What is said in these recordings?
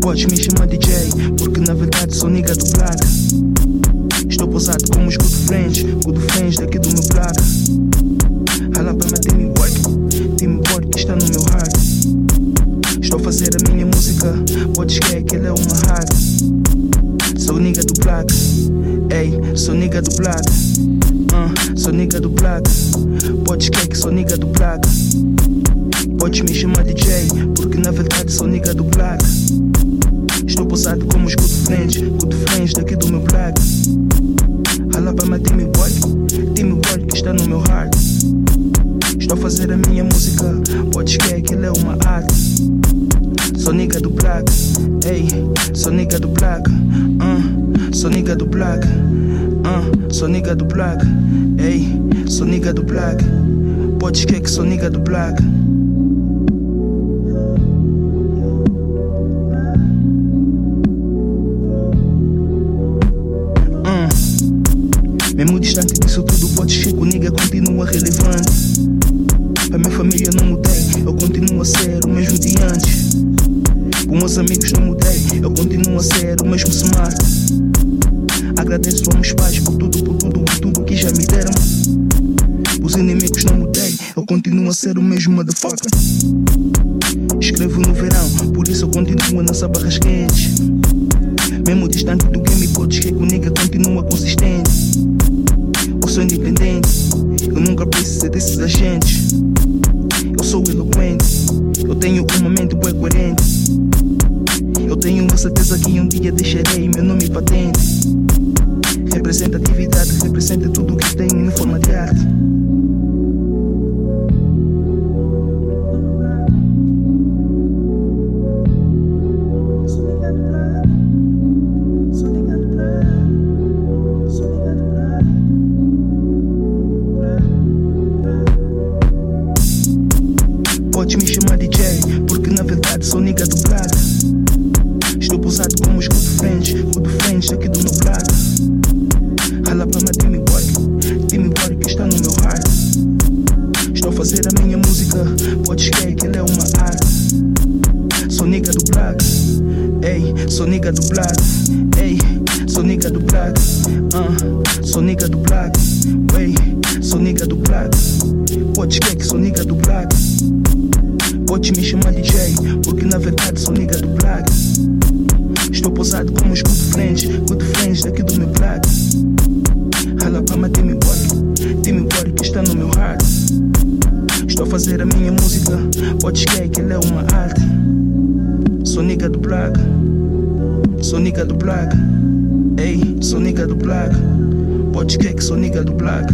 Podes me chamar DJ, porque na verdade sou nigga do black. Estou posado como os good friends, good friends daqui do meu black. Rala para meu team work, team work que está no meu heart. Estou a fazer a minha música, podes querer que ela é uma hard. Sou nigga do black, ei, sou nigga do black. Uh, sou nigga do black, podes querer que sou nigga do black. Podes me chamar DJ, porque na verdade sou nigga do black. Estou posado como good friends, good friends daqui do meu para my team work, team work que está no meu heart. Estou a fazer a minha música, podes querer que ela é uma arte. Sou nigga do black, ei, sou nigga do black, uh, sou nigga do black, uh, sou nigga do black, ei, sou nigga do black. Podes querer que sou nigga do black. Distante disso tudo, pode ser que o nigga continua relevante. Pra minha família não mudei, eu continuo a ser o mesmo de antes. Com meus amigos não mudei, eu continuo a ser o mesmo smart. Agradeço aos meus pais por tudo, por tudo, por tudo que já me deram. Os inimigos não mudei, eu continuo a ser o mesmo motherfucker. Escrevo no verão, por isso eu continuo nessa barras quentes. Mesmo distante do game, pode que o nigga continua consistente. Sou independente, eu nunca precisei desses agentes. Eu sou eloquente, eu tenho uma mente bem coerente. Eu tenho a certeza que um dia deixarei meu nome patente. Representatividade representa tudo que tenho em forma de arte. Sou nigga do black. Estou posado como os good friends, good friends aqui do meu black. Rala para my team work, team work que está no meu heart. Estou a fazer a minha música, podes crer que ela é uma arte. Sou nigga do black, ei, sou nigga do black, ei, sou nigga do black, uh, sou nigga do black, ei, sou nigga do black. Podes crer que sou nigga do black. Podes me chamar DJ, porque na verdade sou nigga do black. Estou posado como os good friends, good friends daqui do meu black. Rala para my team work, team work que está no meu heart. Estou a fazer a minha música, podes crer que ela é uma arte. Sou nigga do black, sou nigga do black. Ei, sou nigga do black. Podes crer que sou nigga do black.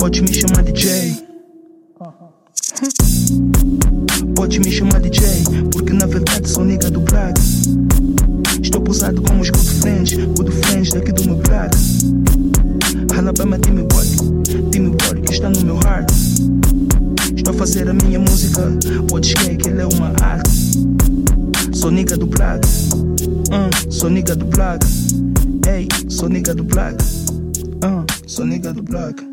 Pode me chamar DJ. Pode me chamar DJ, porque na verdade sou nigga do black. Estou posado como os good friends, good friends daqui do meu black. Rala para my team work, team work que está no meu heart. Estou a fazer a minha música, podes crer que ela é uma arte. Sou nigga do black, uh, sou nigga do black. Ei, sou nigga do black, uh, sou nigga do black.